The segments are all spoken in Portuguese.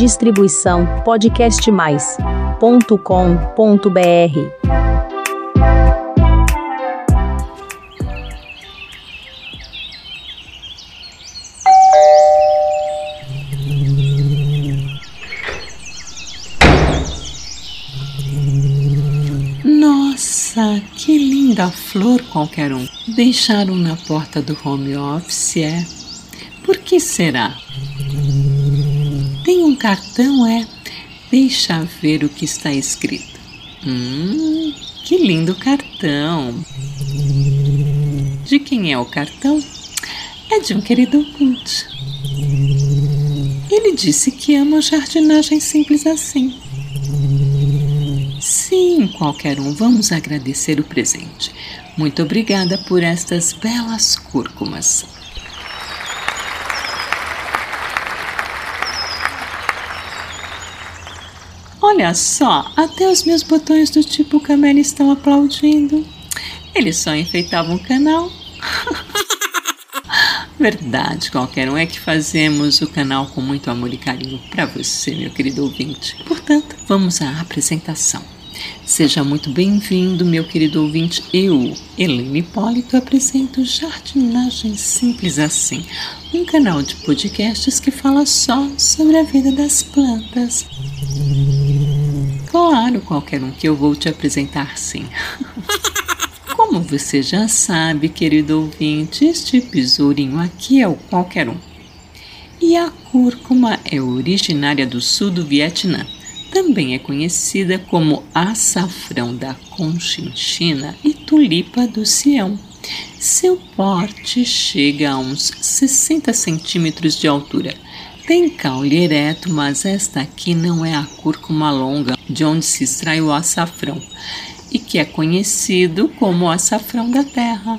Distribuição podcastmais.com.br. Nossa, que linda flor qualquer um. Deixaram na porta do home office, é? Por que será? Tem um cartão, é? Deixa ver o que está escrito. Hum, que lindo cartão. De quem é o cartão? É de um querido ouvinte. Ele disse que ama jardinagem simples assim. Sim, qualquer um, vamos agradecer o presente. Muito obrigada por estas belas cúrcumas. Olha só, até os meus botões do tipo Camela estão aplaudindo. Eles só enfeitavam o canal. Verdade, qualquer um é que fazemos o canal com muito amor e carinho para você, meu querido ouvinte. Portanto, vamos à apresentação. Seja muito bem-vindo, meu querido ouvinte. Eu, Helene Hipólito, apresento Jardinagem Simples Assim, um canal de podcasts que fala só sobre a vida das plantas. Claro, qualquer um que eu vou te apresentar sim. Como você já sabe, querido ouvinte, este besourinho aqui é o qualquer um. E a cúrcuma é originária do sul do Vietnã. Também é conhecida como açafrão da Conchinchina e tulipa do Sião. Seu porte chega a uns 60 centímetros de altura tem caule ereto, mas esta aqui não é a cúrcuma longa, de onde se extrai o açafrão, e que é conhecido como açafrão da terra.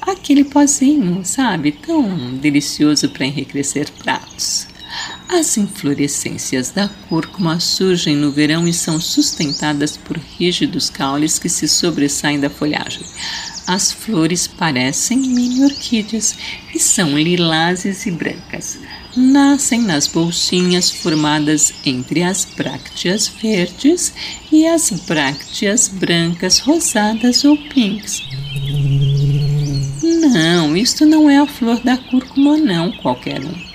Aquele pozinho, sabe, tão delicioso para enriquecer pratos. As inflorescências da cúrcuma surgem no verão e são sustentadas por rígidos caules que se sobressaem da folhagem. As flores parecem mini orquídeas e são lilazes e brancas nascem nas bolsinhas formadas entre as brácteas verdes e as brácteas brancas, rosadas ou pinks. Não, isto não é a flor da cúrcuma, não, qualquer um.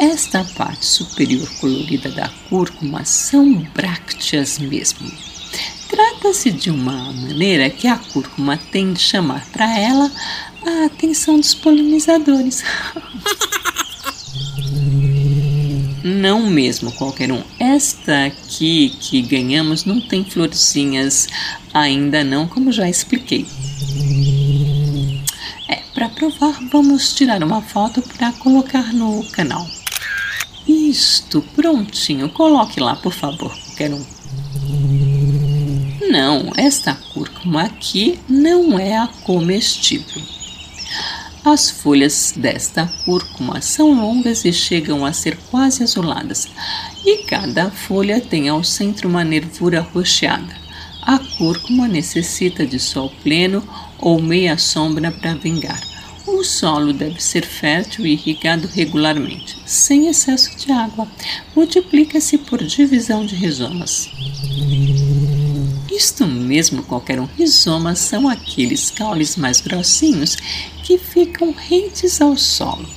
Esta parte superior colorida da cúrcuma são brácteas mesmo. Trata-se de uma maneira que a cúrcuma tem de chamar para ela a atenção dos polinizadores. Não mesmo qualquer um. Esta aqui que ganhamos não tem florzinhas ainda não, como já expliquei. É, para provar, vamos tirar uma foto para colocar no canal. Isto, prontinho. Coloque lá, por favor, qualquer um. Não, esta cúrcuma aqui não é a comestível. As folhas desta cúrcuma são longas e chegam a ser quase azuladas, e cada folha tem ao centro uma nervura roxeada. A cúrcuma necessita de sol pleno ou meia sombra para vingar. O solo deve ser fértil e irrigado regularmente, sem excesso de água. Multiplica-se por divisão de rizomas. Isto mesmo, qualquer um rizoma são aqueles caules mais grossinhos que ficam rentes ao solo.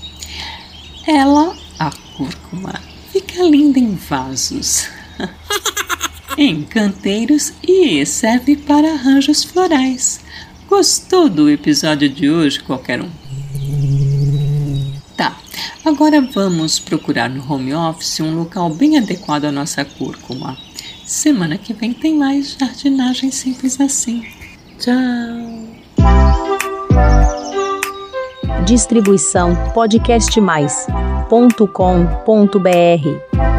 Ela, a cúrcuma, fica linda em vasos, em canteiros e serve para arranjos florais. Gostou do episódio de hoje, qualquer um? Agora vamos procurar no home office um local bem adequado à nossa cúrcuma. Semana que vem tem mais jardinagem simples assim. Tchau! Distribuição podcastmais.com.br